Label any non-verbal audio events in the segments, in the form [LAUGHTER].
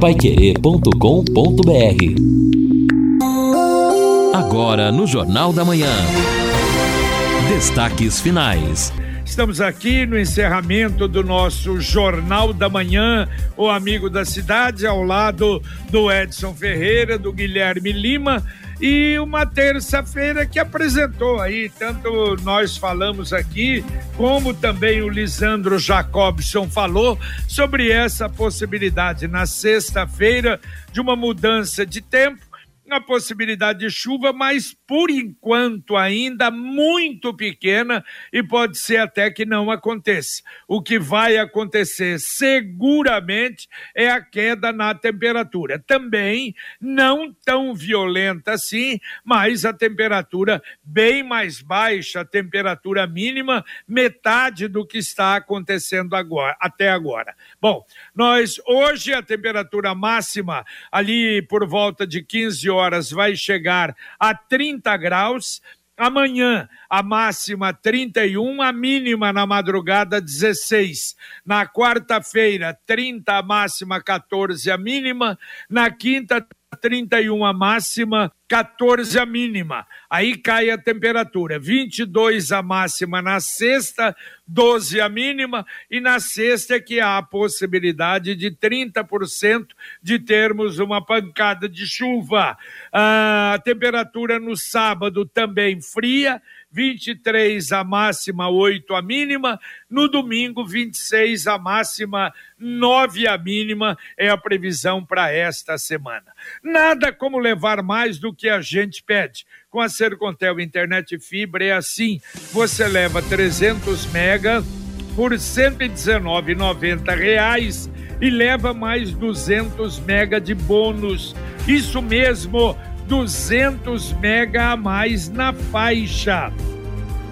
paiquerê.com.br Agora no Jornal da Manhã. Destaques finais. Estamos aqui no encerramento do nosso Jornal da Manhã, o Amigo da Cidade, ao lado do Edson Ferreira, do Guilherme Lima e uma terça-feira que apresentou aí, tanto nós falamos aqui, como também o Lisandro Jacobson falou sobre essa possibilidade na sexta-feira de uma mudança de tempo a possibilidade de chuva, mas por enquanto ainda muito pequena e pode ser até que não aconteça. O que vai acontecer seguramente é a queda na temperatura. Também não tão violenta assim, mas a temperatura bem mais baixa, a temperatura mínima, metade do que está acontecendo agora, até agora. Bom, nós hoje a temperatura máxima ali por volta de 15 horas vai chegar a 30 graus. Amanhã, a máxima 31, a mínima na madrugada 16. Na quarta-feira, 30 a máxima, 14 a mínima. Na quinta, 31 a máxima, 14 a mínima. Aí cai a temperatura, 22 a máxima na sexta, 12 a mínima, e na sexta é que há a possibilidade de 30% de termos uma pancada de chuva. A temperatura no sábado também fria, 23 a máxima, 8 a mínima. No domingo, 26 a máxima, 9 a mínima é a previsão para esta semana. Nada como levar mais do que a gente pede. Com a Sercontel Internet Fibra é assim: você leva 300 mega por R$ 119,90 e leva mais 200 mega de bônus. Isso mesmo, 200 mega a mais na faixa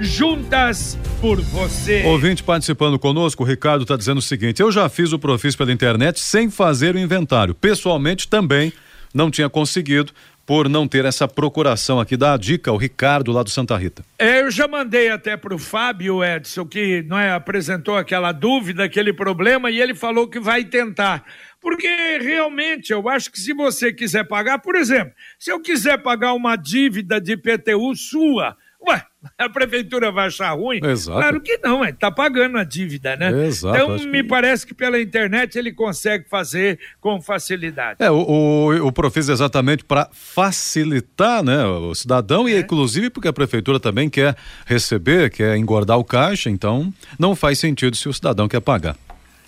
juntas por você. Ouvinte participando conosco, o Ricardo está dizendo o seguinte: eu já fiz o Profis pela internet sem fazer o inventário. Pessoalmente também não tinha conseguido por não ter essa procuração aqui. Dá a dica, o Ricardo lá do Santa Rita. É, eu já mandei até para o Fábio Edson, que não é, apresentou aquela dúvida, aquele problema, e ele falou que vai tentar. Porque realmente eu acho que se você quiser pagar, por exemplo, se eu quiser pagar uma dívida de PTU sua, Ué, [LAUGHS] a prefeitura vai achar ruim? Exato. Claro que não, ele está pagando a dívida, né? Exato, então, me que- parece que pela internet ele consegue fazer com facilidade. É, o, o, o Profis exatamente para facilitar né, o cidadão É. e inclusive porque a prefeitura também quer receber, quer engordar o caixa, então não faz sentido se o cidadão quer pagar.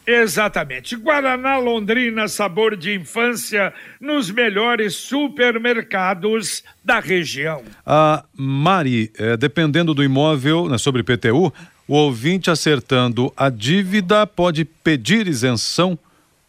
Exatamente. Guaraná Londrina, sabor de infância, nos melhores supermercados da região. A Mari, eh, dependendo do imóvel, né, sobre IPTU, o ouvinte acertando a dívida pode pedir isenção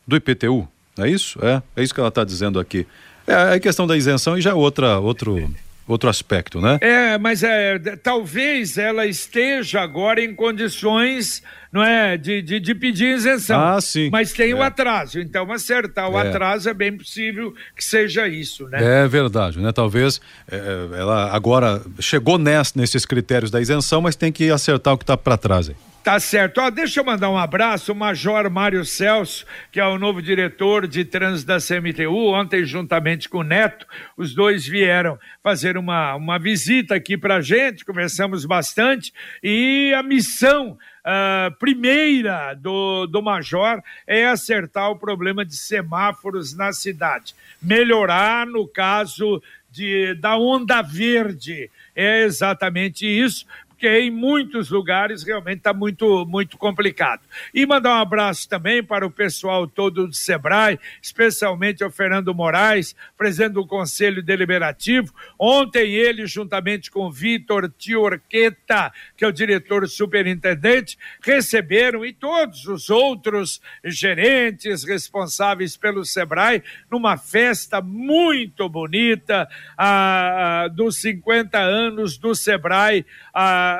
do IPTU. É isso? É, é isso que ela está dizendo aqui. É a questão da isenção e já é outra, outro, outro aspecto, né? É, mas é, talvez ela esteja agora em condições, não é, de, de, de pedir isenção. Ah, sim. Mas tem o É. atraso. Então, acertar o É. atraso é bem possível que seja isso, né? É verdade, né? Talvez eh, ela agora chegou ness, nesses critérios da isenção, mas tem que acertar o que está para trás. aí. Tá certo. Ó, deixa eu mandar um abraço, o Major Mário Celso, que é o novo diretor de trânsito da CMTU. Ontem, juntamente com o Neto, os dois vieram fazer uma, uma visita aqui pra gente, conversamos bastante. E a missão ah, primeira do, do Major é acertar o problema de semáforos na cidade. Melhorar, no caso de, da onda verde. É exatamente isso, porque em muitos lugares realmente está muito, muito complicado. E mandar um abraço também para o pessoal todo do Sebrae, especialmente ao Fernando Moraes, presidente do Conselho Deliberativo. Ontem ele, juntamente com Vitor Tiorqueta, que é o diretor superintendente, receberam e todos os outros gerentes responsáveis pelo Sebrae numa festa muito bonita ah, dos 50 anos do Sebrae. Ah,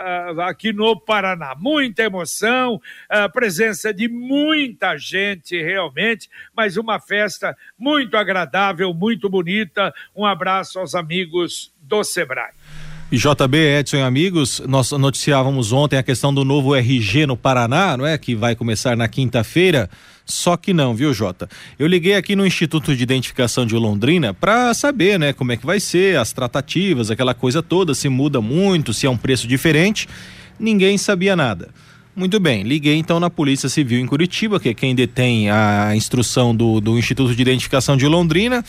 aqui no Paraná. Muita emoção, a presença de muita gente realmente, mas uma festa muito agradável, muito bonita. Um abraço aos amigos do Sebrae. JB, Edson e amigos, nós noticiávamos ontem a questão do novo RG no Paraná, não é? Que vai começar na quinta-feira. Só que não, viu, Jota? Eu liguei aqui no Instituto de Identificação de Londrina para saber, né, como é que vai ser, as tratativas, aquela coisa toda, se muda muito, se é um preço diferente. Ninguém sabia nada. Muito bem, liguei então na Polícia Civil em Curitiba, que é quem detém a instrução do, do Instituto de Identificação de Londrina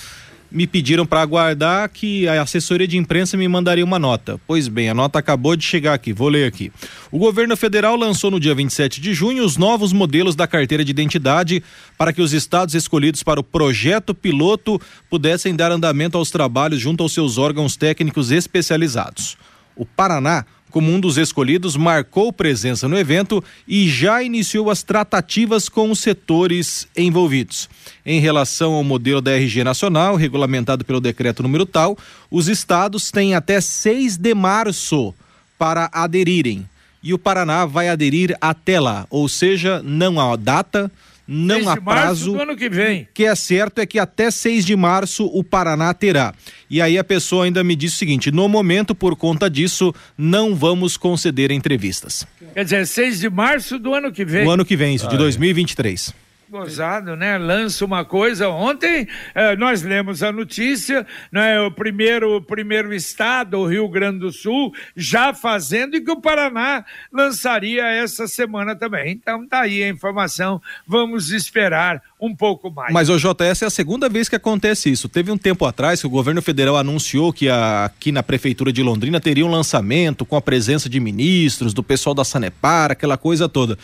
me pediram para aguardar que a assessoria de imprensa me mandaria uma nota. Pois bem, a nota acabou de chegar aqui, vou ler aqui. O governo federal lançou no dia 27 de junho os novos modelos da carteira de identidade para que os estados escolhidos para o projeto piloto pudessem dar andamento aos trabalhos junto aos seus órgãos técnicos especializados. O Paraná como um dos escolhidos, marcou presença no evento e já iniciou as tratativas com os setores envolvidos. Em relação ao modelo da RG Nacional, regulamentado pelo decreto número tal, os estados têm até 6 de março para aderirem. E o Paraná vai aderir até lá, ou seja, não há data, não há prazo. Do ano que vem. O que é certo é que até 6 de março o Paraná terá. E aí a pessoa ainda me disse o seguinte: no momento, por conta disso, não vamos conceder entrevistas. Quer dizer, 6 de março do ano que vem. O ano que vem, isso, de 2023 gozado, né? Lança uma coisa. Ontem eh, nós lemos a notícia, né? O primeiro, o primeiro estado, o Rio Grande do Sul, já fazendo e que o Paraná lançaria essa semana também. Então tá aí a informação. Vamos esperar um pouco mais. Mas o JS é a segunda vez que acontece isso. Teve um tempo atrás que o governo federal anunciou que a, aqui na prefeitura de Londrina teria um lançamento com a presença de ministros, do pessoal da Sanepar, aquela coisa toda.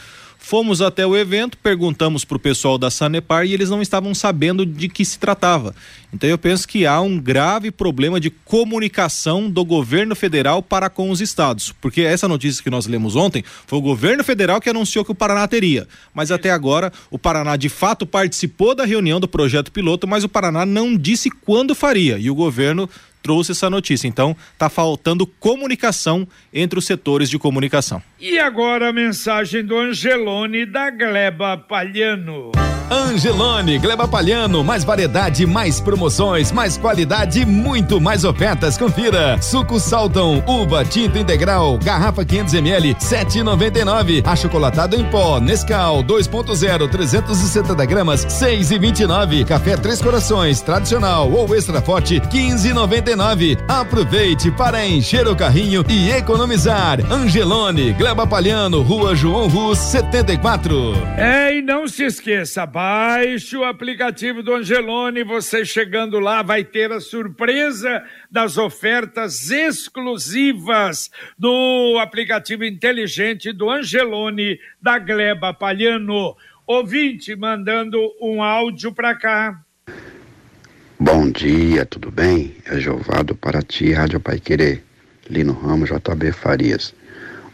Fomos até o evento, perguntamos para o pessoal da Sanepar e eles não estavam sabendo de que se tratava. Então eu penso que há um grave problema de comunicação do governo federal para com os estados, porque essa notícia que nós lemos ontem foi o governo federal que anunciou que o Paraná teria, mas até agora o Paraná de fato participou da reunião do projeto piloto, mas o Paraná não disse quando faria. E o governo trouxe essa notícia. Então, está faltando comunicação entre os setores de comunicação. E agora a mensagem do Angelone da Gleba Palhano. Angelone, Gleba Palhano, mais variedade, mais promoções, mais qualidade, muito mais ofertas. Confira. Suco Salton, uva tinta integral, garrafa 500 ml, 7,99. Achocolatado em pó, Nescau 2.0, 360 gramas, 6,29. Café Três Corações, tradicional ou extra forte, 15,99. Aproveite para encher o carrinho e economizar. Angelone, Gleba Palhano, Rua João Rus, 74. É, e não se esqueça, Baixe o aplicativo do Angelone, você chegando lá vai ter a surpresa das ofertas exclusivas do aplicativo inteligente do Angelone da Gleba Palhano. Ouvinte mandando um áudio para cá. Bom dia, tudo bem? É Jovado para ti, Rádio Pai Querer. Lino Ramos, JB Farias.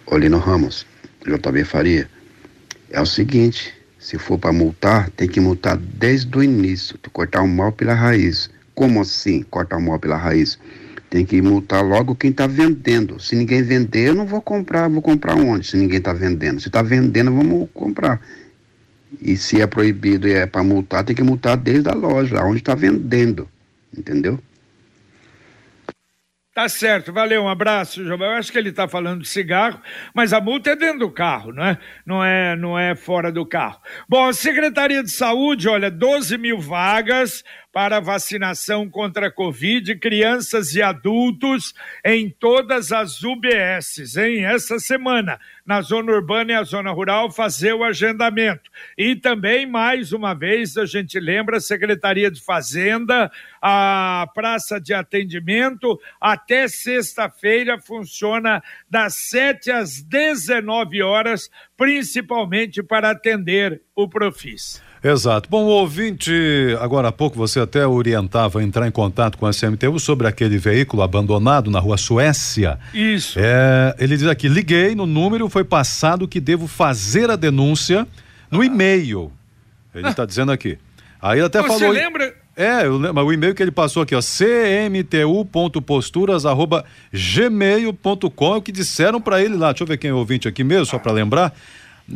Ô Lino Ramos, JB Faria, é o seguinte, se for para multar, tem que multar desde o início, cortar o mal pela raiz. Como assim, cortar o mal pela raiz? Tem que multar logo quem está vendendo. Se ninguém vender, eu não vou comprar. Vou comprar onde? Se ninguém está vendendo. Se está vendendo, vamos comprar. E se é proibido e é para multar, tem que multar desde a loja, onde está vendendo. Entendeu? Tá certo, valeu, um abraço, João. Eu acho que ele está falando de cigarro, mas a multa é dentro do carro, não é? Não é, não é fora do carro. Bom, a Secretaria de Saúde, olha, 12 mil vagas para vacinação contra a Covid, crianças e adultos em todas as UBSs, hein? Essa semana, na zona urbana e a zona rural, fazer o agendamento. E também, mais uma vez, a gente lembra a Secretaria de Fazenda, a praça de atendimento, até sexta-feira funciona das 7 às 19 horas, principalmente para atender o Profis. Exato. Bom, o ouvinte, agora há pouco você até orientava a entrar em contato com a CMTU sobre aquele veículo abandonado na rua Suécia. Isso. É, ele diz aqui: liguei no número, foi passado que devo fazer a denúncia no e-mail. Ele está dizendo aqui. Aí ele até Você falou. lembra? É, eu lembro, o e-mail que ele passou aqui, ó, cmtu.posturas@gmail.com, é o que disseram para ele lá. Deixa eu ver quem é o ouvinte aqui mesmo, só para lembrar.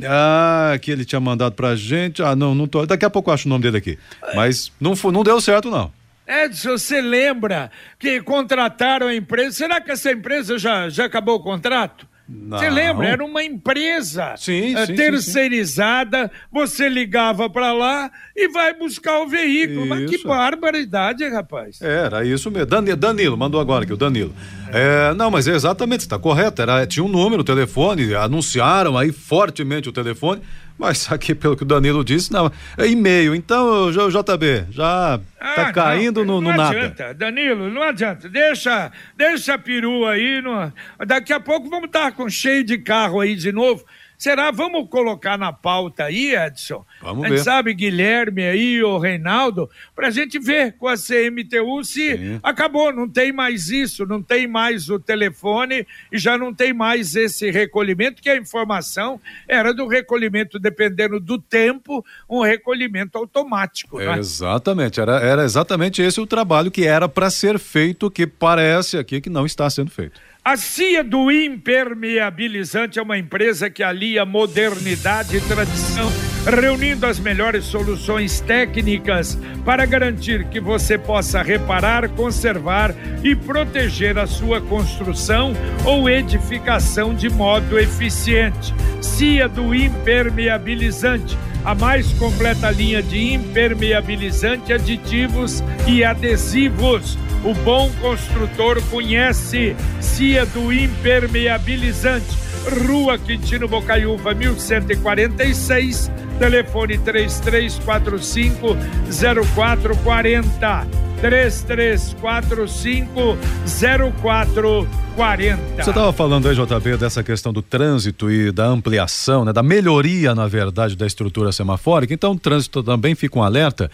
Ah, que ele tinha mandado pra gente. Ah, não, não tô. Daqui a pouco eu acho o nome dele aqui. Mas não, não deu certo, não. Edson, você lembra que contrataram a empresa? Será que essa empresa já, já acabou o contrato? Você lembra? Era uma empresa Sim, eh, sim, sim, terceirizada. Você ligava para lá e vai buscar o veículo. Mas que Isso. barbaridade, rapaz? Era isso mesmo. Dani- Danilo, mandou agora aqui, o Danilo. É, não, mas é exatamente, está correto. Era, tinha um número, o telefone, anunciaram aí fortemente o telefone, mas [LAUGHS] aqui, pelo que o Danilo disse, não, é e-mail. Então, JB, já tá Ah, caindo não, no, no não nada. adianta, Danilo, não adianta. Deixa, deixa a perua aí. no- Daqui a pouco vamos estar com cheio de carro aí de novo. Será? Vamos colocar na pauta aí, Edson? Vamos a gente ver. sabe, Guilherme aí, o Reinaldo, pra gente ver com a CMTU se Sim. acabou, não tem mais isso, não tem mais o telefone e já não tem mais esse recolhimento, que a informação era do recolhimento, dependendo do tempo, um recolhimento automático. né? Exatamente, era, era exatamente esse o trabalho que era para ser feito, que parece aqui que não está sendo feito. A CIA do Impermeabilizante é uma empresa que alia modernidade e tradição, reunindo as melhores soluções técnicas para garantir que você possa reparar, conservar e proteger a sua construção ou edificação de modo eficiente. CIA do Impermeabilizante a mais completa linha de impermeabilizante, aditivos e adesivos. O bom construtor conhece Cia do Impermeabilizante. Rua Quintino Bocaiúva, 1146, telefone 3345 0440. 3345 0440. Você estava falando aí, JB, dessa questão do trânsito e da ampliação, né, da melhoria, na verdade, da estrutura semafórica. Então, o trânsito também fica um alerta.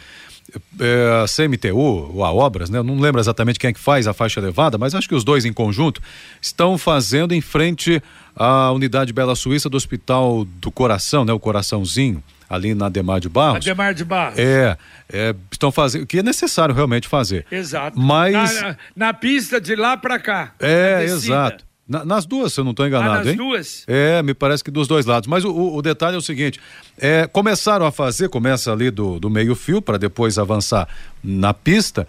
É, a CMTU, ou a Obras, né? Eu não lembro exatamente quem é que faz a faixa elevada, mas acho que os dois em conjunto estão fazendo em frente à unidade Bela Suíça do Hospital do Coração, né? O Coraçãozinho, ali na Demar de Barros. Ademar de Barros. É, é, estão fazendo, o que é necessário realmente fazer. Exato. Mas- Na, na pista de lá para cá. É, exato. Na- nas duas, se eu não estou enganado, Ah, nas hein? duas? É, me parece que dos dois lados. Mas o, o- detalhe é o seguinte: é, começaram a fazer, começa ali do, do meio-fio, para depois avançar na pista.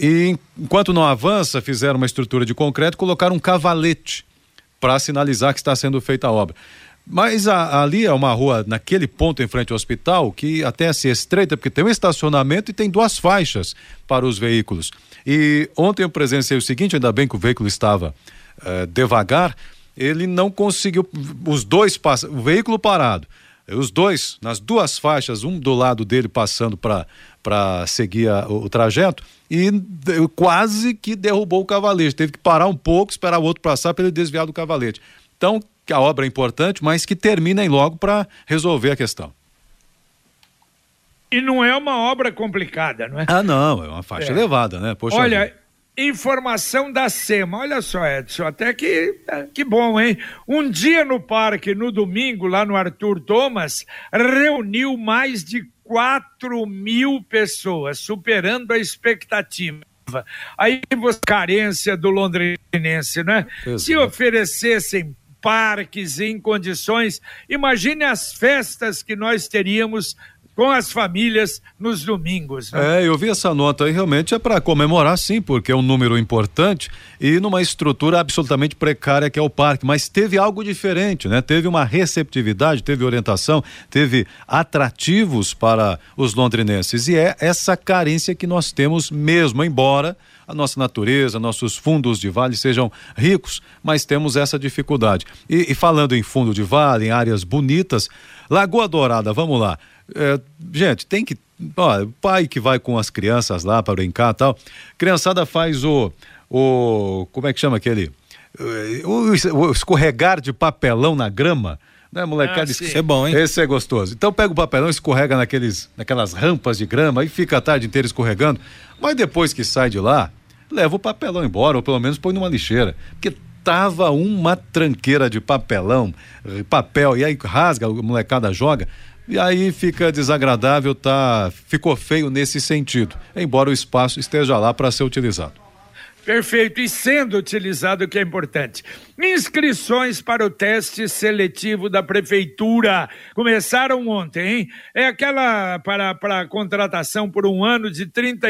E enquanto não avança, fizeram uma estrutura de concreto e colocaram um cavalete para sinalizar que está sendo feita a obra. Mas a- ali é uma rua, naquele ponto em frente ao hospital, que até se estreita, porque tem um estacionamento e tem duas faixas para os veículos. E ontem eu presenciei o seguinte: ainda bem que o veículo estava eh, devagar, ele não conseguiu. Os dois passam, o veículo parado, os dois, nas duas faixas, um do lado dele passando para para seguir a- o, o trajeto e de- quase que derrubou o cavalete. Teve que parar um pouco, esperar o outro passar para ele desviar do cavalete. Então, que a obra é importante, mas que terminem logo para resolver a questão. E não é uma obra complicada, não é? Ah, não, é uma faixa É. elevada, né? Poxa Olha, vida. Informação da SEMA. Olha só, Edson, até que, é, que bom, hein? Um dia no parque, no domingo, lá no Arthur Thomas, reuniu mais de 4 mil pessoas, superando a expectativa. Aí você carência do londrinense, né? Exato. Se oferecessem parques em condições, imagine as festas que nós teríamos com as famílias nos domingos. Né? É, eu vi essa nota aí, realmente é para comemorar sim, porque é um número importante e numa estrutura absolutamente precária que é o parque, mas teve algo diferente, né? Teve uma receptividade, teve orientação, teve atrativos para os londrinenses e é essa carência que nós temos mesmo, embora a nossa natureza, nossos fundos de vale sejam ricos, mas temos essa dificuldade. E, e falando em fundo de vale, em áreas bonitas, Lagoa Dourada, vamos lá. É, gente, tem que. Ó, pai que vai com as crianças lá para brincar e tal. Criançada faz o. o como é que chama aquele? O, o escorregar de papelão na grama né, molecada? Ah, Isso é bom, hein? Esse é gostoso. Então pega o papelão, escorrega naqueles, naquelas rampas de grama e fica a tarde inteira escorregando. Mas depois que sai de lá, leva o papelão embora, ou pelo menos põe numa lixeira. Porque tava uma tranqueira de papelão, papel, e aí rasga, a molecada joga. E aí fica desagradável, tá? Ficou feio nesse sentido, embora o espaço esteja lá para ser utilizado. Perfeito. E sendo utilizado, o que é importante. Inscrições para o teste seletivo da Prefeitura. Começaram ontem, hein? É aquela para, para contratação por um ano de 30,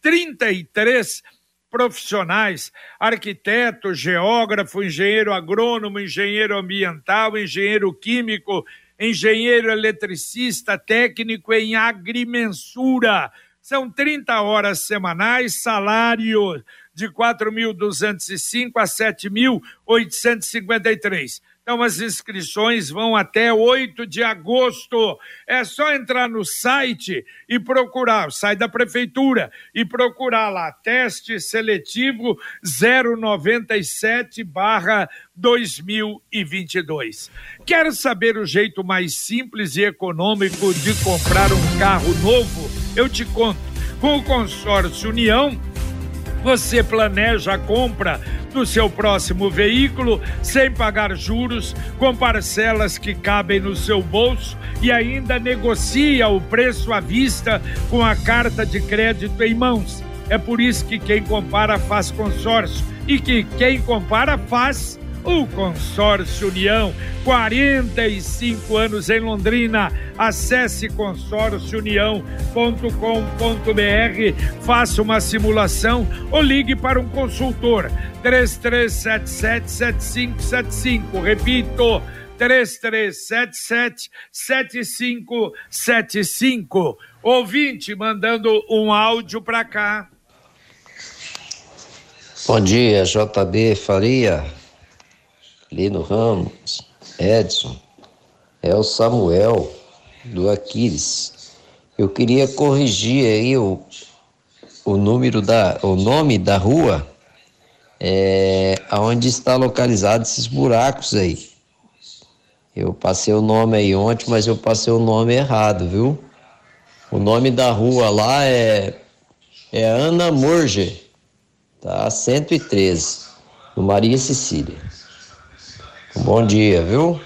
33 profissionais: arquiteto, geógrafo, engenheiro agrônomo, engenheiro ambiental, engenheiro químico, engenheiro eletricista, técnico em agrimensura. São 30 horas semanais, salário de 4.205 a 7.853. Então, as inscrições vão até 8 de agosto. É só entrar no site e procurar, site da Prefeitura, e procurar lá, teste seletivo 097 barra 2022. Quer saber o jeito mais simples e econômico de comprar um carro novo? Eu te conto. Com o consórcio União, você planeja a compra do seu próximo veículo sem pagar juros, com parcelas que cabem no seu bolso e ainda negocia o preço à vista com a carta de crédito em mãos. É por isso que quem compara faz consórcio e que quem compara faz o Consórcio União, 45 anos em Londrina. Acesse consórciounião.com.br, faça uma simulação ou ligue para um consultor 33777575. Repito, 33777575. Ouvinte mandando um áudio para cá. Bom dia, JB Faria. Lino Ramos, Edson, é o Samuel do Aquiles. Eu queria corrigir aí o, o número da, o nome da rua, é, aonde está localizado esses buracos aí. Eu passei o nome aí ontem, mas eu passei o nome errado, viu? O nome da rua lá é, é Ana Morge, tá? 113, no Maria Cecília. Bom dia, viu?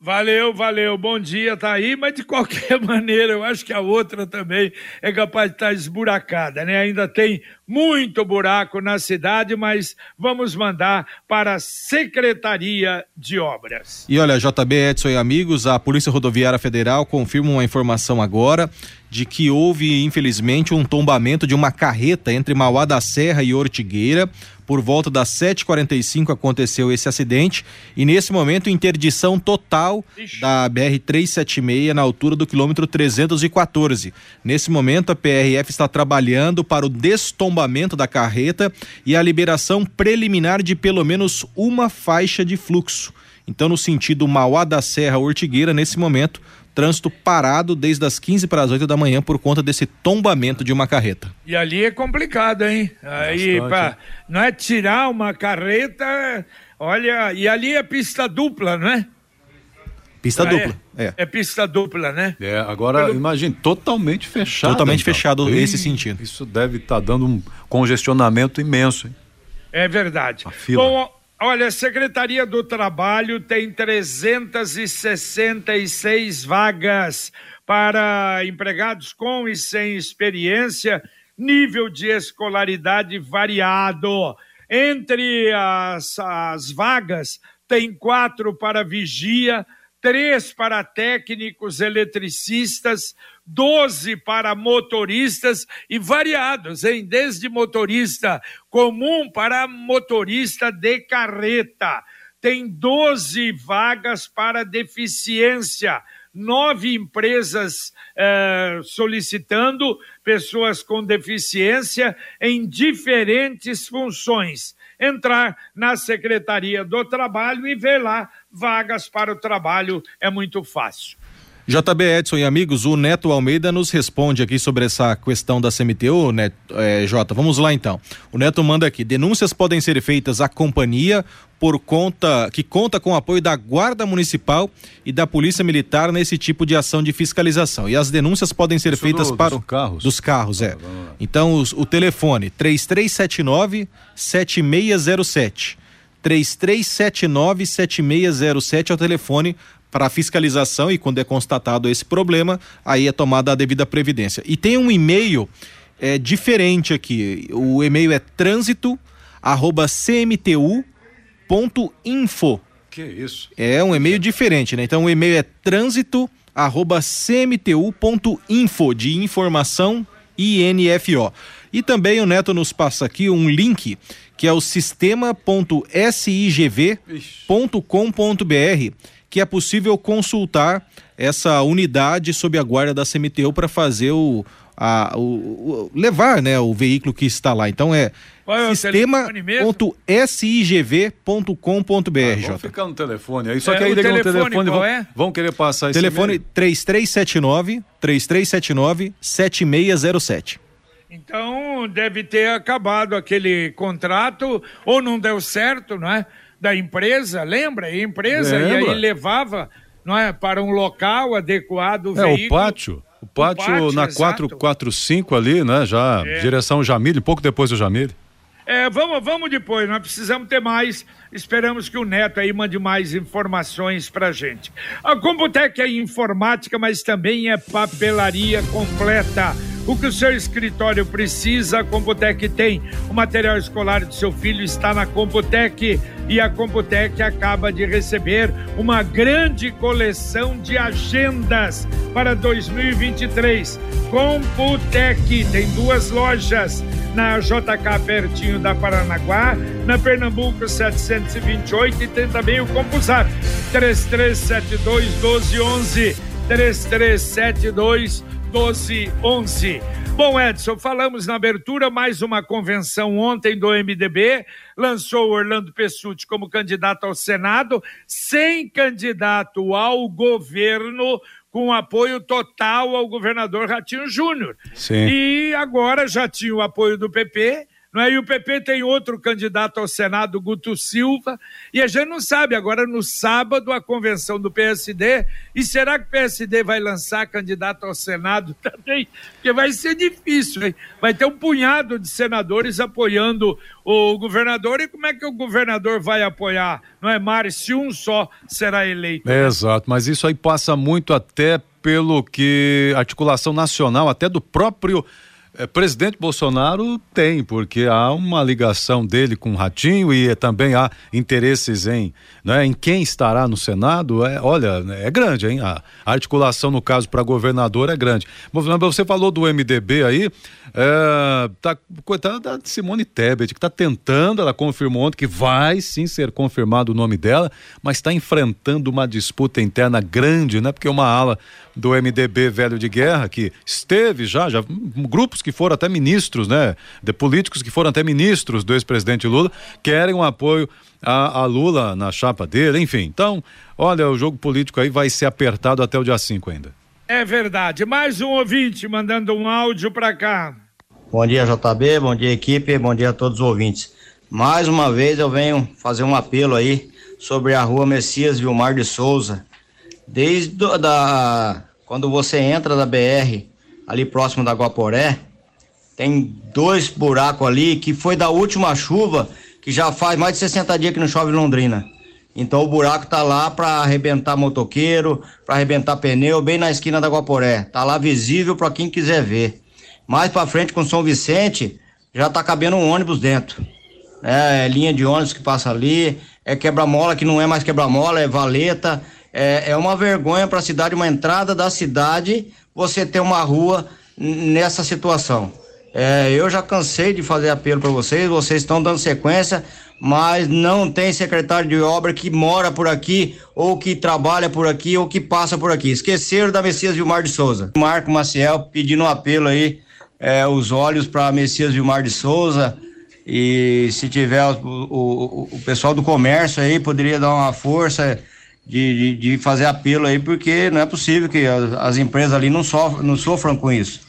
Valeu, valeu, bom dia, tá aí, mas de qualquer [LAUGHS] maneira, eu acho que a outra também é capaz de estar esburacada, né? Ainda tem muito buraco na cidade, mas vamos mandar para a Secretaria de Obras. E olha, JB Edson e amigos, a Polícia Rodoviária Federal confirma uma informação agora de que houve, infelizmente, um tombamento de uma carreta entre Mauá da Serra e Ortigueira. Por volta das 7h45 aconteceu esse acidente e nesse momento interdição total Ixi. da BR-376 na altura do quilômetro 314. Nesse momento a PRF está trabalhando para o destombamento da carreta e a liberação preliminar de pelo menos uma faixa de fluxo. Então, no sentido Mauá da Serra Ortigueira, nesse momento, trânsito parado desde as 15 para as 8 da manhã por conta desse tombamento de uma carreta. E ali é complicado, hein? Aí, pra, não é tirar uma carreta, olha, e ali é pista dupla, não é? Pista ah, dupla, é, é. é. pista dupla, né? É, agora Pelo... imagine, totalmente fechado. Totalmente então. fechado e esse sentido. Isso deve estar tá dando um congestionamento imenso. Hein? É verdade. Bom, Olha, a Secretaria do Trabalho tem 366 vagas para empregados com e sem experiência, nível de escolaridade variado. Entre as, as vagas, tem quatro para vigia, três para técnicos eletricistas, 12 para motoristas e variados, hein? Desde motorista comum para motorista de carreta. Tem 12 vagas para deficiência nove empresas eh, solicitando pessoas com deficiência em diferentes funções. Entrar na Secretaria do Trabalho e ver lá vagas para o trabalho é muito fácil. JB Edson e amigos, o Neto Almeida nos responde aqui sobre essa questão da CMTU, né, é, Jota? Vamos lá então. O Neto manda aqui: denúncias podem ser feitas à companhia por conta que conta com o apoio da Guarda Municipal e da Polícia Militar nesse tipo de ação de fiscalização. E as denúncias podem ser Isso feitas do, para dos carros. Dos carros, é. Então os, o telefone 3379 7607. 3379 7607 é o telefone para fiscalização e quando é constatado esse problema, aí é tomada a devida previdência. E tem um e-mail é, diferente aqui. O e-mail é trânsito arroba cmtu.info. Que isso? É um e-mail diferente, né? Então o e-mail é trânsito arroba cmtu.info de informação INFO. E também o Neto nos passa aqui um link que é o sistema.sigv.com.br que é possível consultar essa unidade sob a guarda da CMTU para fazer o, a, o, o, levar né, o veículo que está lá. Então é, é sistema.sigv.com.br. Ah, vamos ficar no telefone aí. Só é, que aí liga no telefone. Vão, é? vão querer passar esse Telefone 3379 3379 7607. Então deve ter acabado aquele contrato ou não deu certo, não é? da empresa, lembra? A empresa, lembra. e aí levava não é, para um local adequado o é, veículo. o pátio. O pátio, o pátio na exato. 445 ali, né? Já, é. direção Jamile, pouco depois do Jamile. É, vamos, vamos depois, nós precisamos ter mais. Esperamos que o Neto aí mande mais informações pra gente. A Computec é informática, mas também é papelaria completa. O que o seu escritório precisa, a Computec tem. O material escolar do seu filho está na Computec e a Computec acaba de receber uma grande coleção de agendas para 2023. Computec tem duas lojas na JK pertinho da Paranaguá, na Pernambuco 728 e tem também o Compusat 3372 1211 3372 1211. Bom, Edson, falamos na abertura mais uma convenção ontem do MDB, lançou Orlando Pessutti como candidato ao Senado, sem candidato ao governo, com apoio total ao governador Ratinho Júnior. E agora já tinha o apoio do PP não é? E o PP tem outro candidato ao Senado, Guto Silva, e a gente não sabe. Agora, no sábado, a convenção do PSD. E será que o PSD vai lançar candidato ao Senado [LAUGHS] também? Porque vai ser difícil, hein? Vai ter um punhado de senadores apoiando o governador. E como é que o governador vai apoiar? Não é, Mari? Se um só será eleito. É, exato, mas isso aí passa muito até pelo que articulação nacional, até do próprio é, presidente Bolsonaro tem, porque há uma ligação dele com o Ratinho e também há interesses em, né, em quem estará no Senado. É, olha, é grande, hein? A articulação, no caso, para governador é grande. Você falou do MDB aí, é, tá, coitada da Simone Tebet, que está tentando, ela confirmou ontem que vai sim ser confirmado o nome dela, mas está enfrentando uma disputa interna grande, né? Porque uma ala do MDB velho de guerra que esteve já, já grupos que foram até ministros, né? De políticos que foram até ministros do ex-presidente Lula, querem um apoio a, a, Lula na chapa dele, enfim. Então, olha, o jogo político aí vai ser apertado até o dia 5 ainda. É verdade. Mais um ouvinte mandando um áudio para cá. Bom dia, JB, bom dia, equipe, bom dia a todos os ouvintes. Mais uma vez eu venho fazer um apelo aí sobre a rua Messias Vilmar de Souza. Desde da, quando você entra da BR, ali próximo da Guaporé, tem dois buracos ali que foi da última chuva, que já faz mais de 60 dias que não chove em Londrina. Então o buraco tá lá para arrebentar motoqueiro, para arrebentar pneu, bem na esquina da Guaporé. Tá lá visível para quem quiser ver. Mais para frente com São Vicente, já tá cabendo um ônibus dentro. É, é linha de ônibus que passa ali, é quebra-mola que não é mais quebra-mola, é valeta. É, é uma vergonha para a cidade, uma entrada da cidade você ter uma rua nessa situação. É, eu já cansei de fazer apelo para vocês, vocês estão dando sequência, mas não tem secretário de obra que mora por aqui, ou que trabalha por aqui, ou que passa por aqui. Esqueceram da Messias Vilmar de Souza. Marco Maciel pedindo um apelo aí, é, os olhos para Messias Vilmar de Souza. E se tiver o, o, o, pessoal do comércio aí, poderia dar uma força de, de, de, fazer apelo aí, porque não é possível que as, as empresas ali não, sofram, não sofram com isso.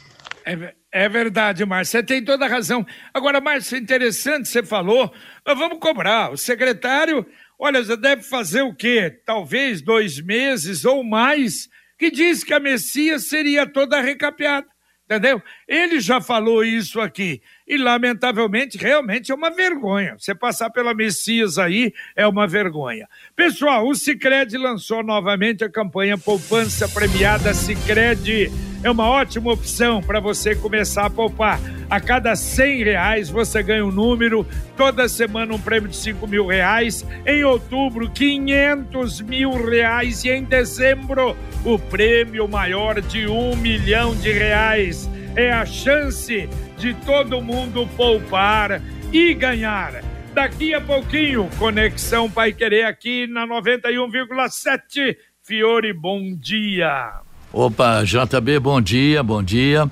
É, é verdade, Márcio, você tem toda a razão. Agora, Márcio, interessante, você falou, vamos cobrar. O secretário, olha, já deve fazer o quê? Talvez dois meses ou mais, que diz que a Messias seria toda recapeada. Entendeu? Ele já falou isso aqui. E, lamentavelmente, realmente é uma vergonha. Você passar pela Messias aí é uma vergonha. Pessoal, o Cicred lançou novamente a campanha Poupança Premiada Cicred é uma ótima opção para você começar a poupar. A cada cem reais você ganha um número, toda semana um prêmio de cinco mil reais, em outubro quinhentos mil reais e em dezembro o prêmio maior de um milhão de reais. É a chance de todo mundo poupar e ganhar. Daqui a pouquinho, Conexão Pai Querer aqui na 91,7. Fiore, bom dia. Opa, JB, bom dia, bom dia.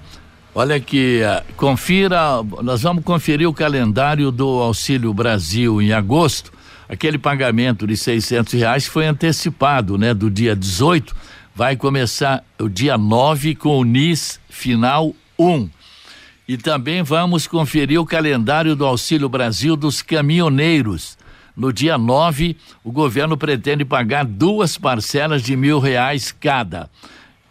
Olha aqui, eh, confira, nós vamos conferir o calendário do Auxílio Brasil em agosto. Aquele pagamento de seiscentos reais foi antecipado, né? Do dia 18, vai começar o dia 9 com o NIS final 1. E também vamos conferir o calendário do Auxílio Brasil dos caminhoneiros. No dia 9, o governo pretende pagar duas parcelas de mil reais cada.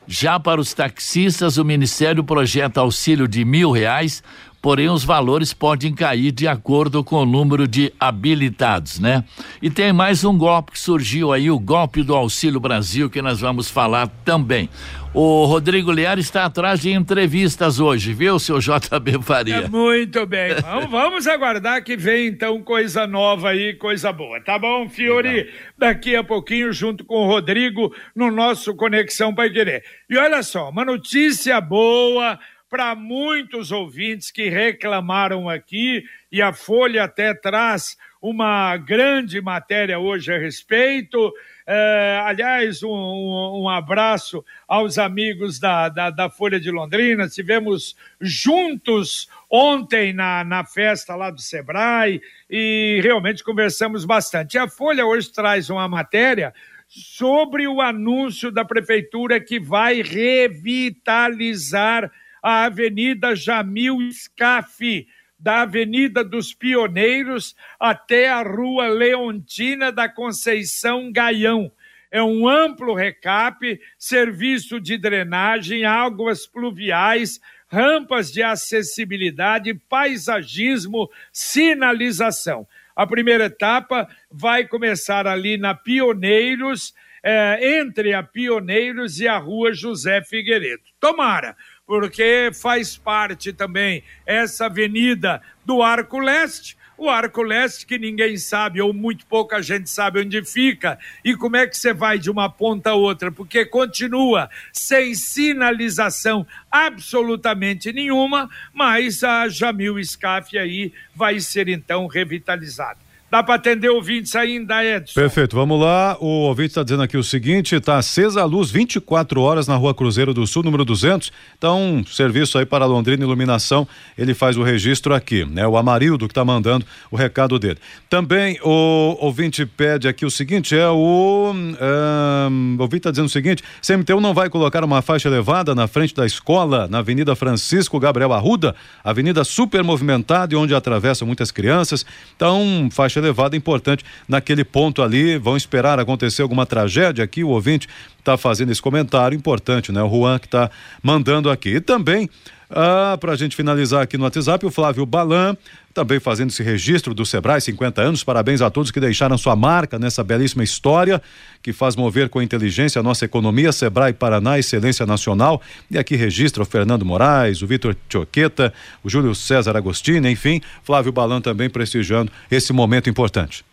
Já para os taxistas, o Ministério projeta auxílio de mil reais, porém os valores podem cair de acordo com o número de habilitados, né? E tem mais um golpe que surgiu aí, o golpe do Auxílio Brasil, que nós vamos falar também. O Rodrigo Lear está atrás de entrevistas hoje, viu, seu [LAUGHS] JB Faria? É muito bem. Vamos, vamos, aguardar que vem então coisa nova aí, coisa boa. Tá bom, Fiori? Legal. Daqui a pouquinho, junto com o Rodrigo, no nosso Conexão Pai Querer. E olha só, uma notícia boa para muitos ouvintes que reclamaram aqui, e a Folha até traz uma grande matéria hoje a respeito. É, aliás, um, um, abraço aos amigos da, da, da, Folha de Londrina. Tivemos juntos ontem na, na festa lá do Sebrae e realmente conversamos bastante. A Folha hoje traz uma matéria sobre o anúncio da prefeitura que vai revitalizar a Avenida Jamil Scaff da Avenida dos Pioneiros até a Rua Leontina da Conceição Gaião. É um amplo recape, serviço de drenagem, águas pluviais, rampas de acessibilidade, paisagismo, sinalização. A primeira etapa vai começar ali na Pioneiros, é, entre a Pioneiros e a Rua José Figueiredo. Tomara, porque faz parte também essa avenida do Arco Leste. O Arco Leste, que ninguém sabe, ou muito pouca gente sabe onde fica, e como é que você vai de uma ponta a outra, porque continua sem sinalização absolutamente nenhuma, mas a Jamil Scaf aí vai ser então revitalizada. Dá para atender ouvintes ainda, Edson? Perfeito, vamos lá. O ouvinte está dizendo aqui o seguinte: está acesa a luz 24 horas na rua Cruzeiro do Sul, número 200. Então, serviço aí para Londrina Iluminação. Ele faz o registro aqui, né? O Amarildo que está mandando o recado dele. Também o ouvinte pede aqui o seguinte: é o. Um, o ouvinte está dizendo o seguinte: CMTU não vai colocar uma faixa elevada na frente da escola, na Avenida Francisco Gabriel Arruda, avenida super movimentada e onde atravessam muitas crianças. Então, faixa elevada importante naquele ponto ali. Vão esperar acontecer alguma tragédia aqui. O ouvinte está fazendo esse comentário importante, né? O Juan que está mandando aqui. E também, ah, para a gente finalizar aqui no WhatsApp, o Flávio Balan também fazendo esse registro do Sebrae, 50 anos. Parabéns a todos que deixaram sua marca nessa belíssima história que faz mover com inteligência a nossa economia. Sebrae Paraná, excelência nacional. E aqui registra o Fernando Moraes, o Vitor Choqueta, o Júlio César Agostini, enfim, Flávio Balan também prestigiando esse momento importante.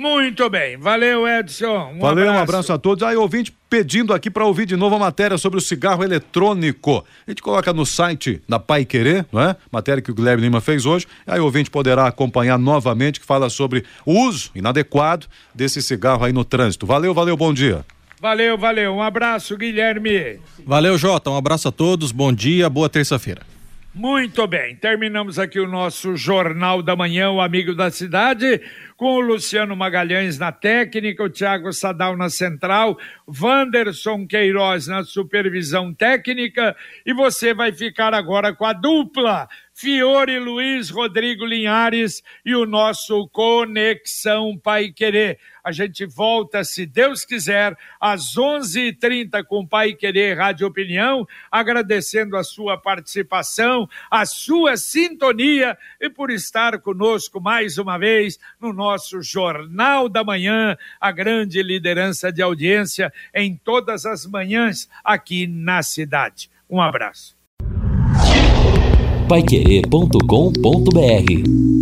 Muito bem, valeu Edson. Um valeu, abraço. um abraço a todos. Aí, ouvinte pedindo aqui para ouvir de novo a matéria sobre o cigarro eletrônico. A gente coloca no site da Pai Querer, não é? Matéria que o Guilherme Lima fez hoje. Aí o ouvinte poderá acompanhar novamente, que fala sobre o uso inadequado desse cigarro aí no trânsito. Valeu, valeu, bom dia. Valeu, valeu. Um abraço, Guilherme. Valeu, Jota. Um abraço a todos. Bom dia, boa terça-feira. Muito bem, terminamos aqui o nosso Jornal da Manhã, o Amigo da Cidade, com o Luciano Magalhães na técnica, o Thiago Sadal na central, Wanderson Queiroz na supervisão técnica, e você vai ficar agora com a dupla Fiore Luiz Rodrigo Linhares e o nosso Conexão Pai Querer. A gente volta, se Deus quiser, às 11h30 com Pai Querer Rádio Opinião, agradecendo a sua participação, a sua sintonia e por estar conosco mais uma vez no nosso Jornal da Manhã, a grande liderança de audiência em todas as manhãs aqui na cidade. Um abraço paiquerê.com.br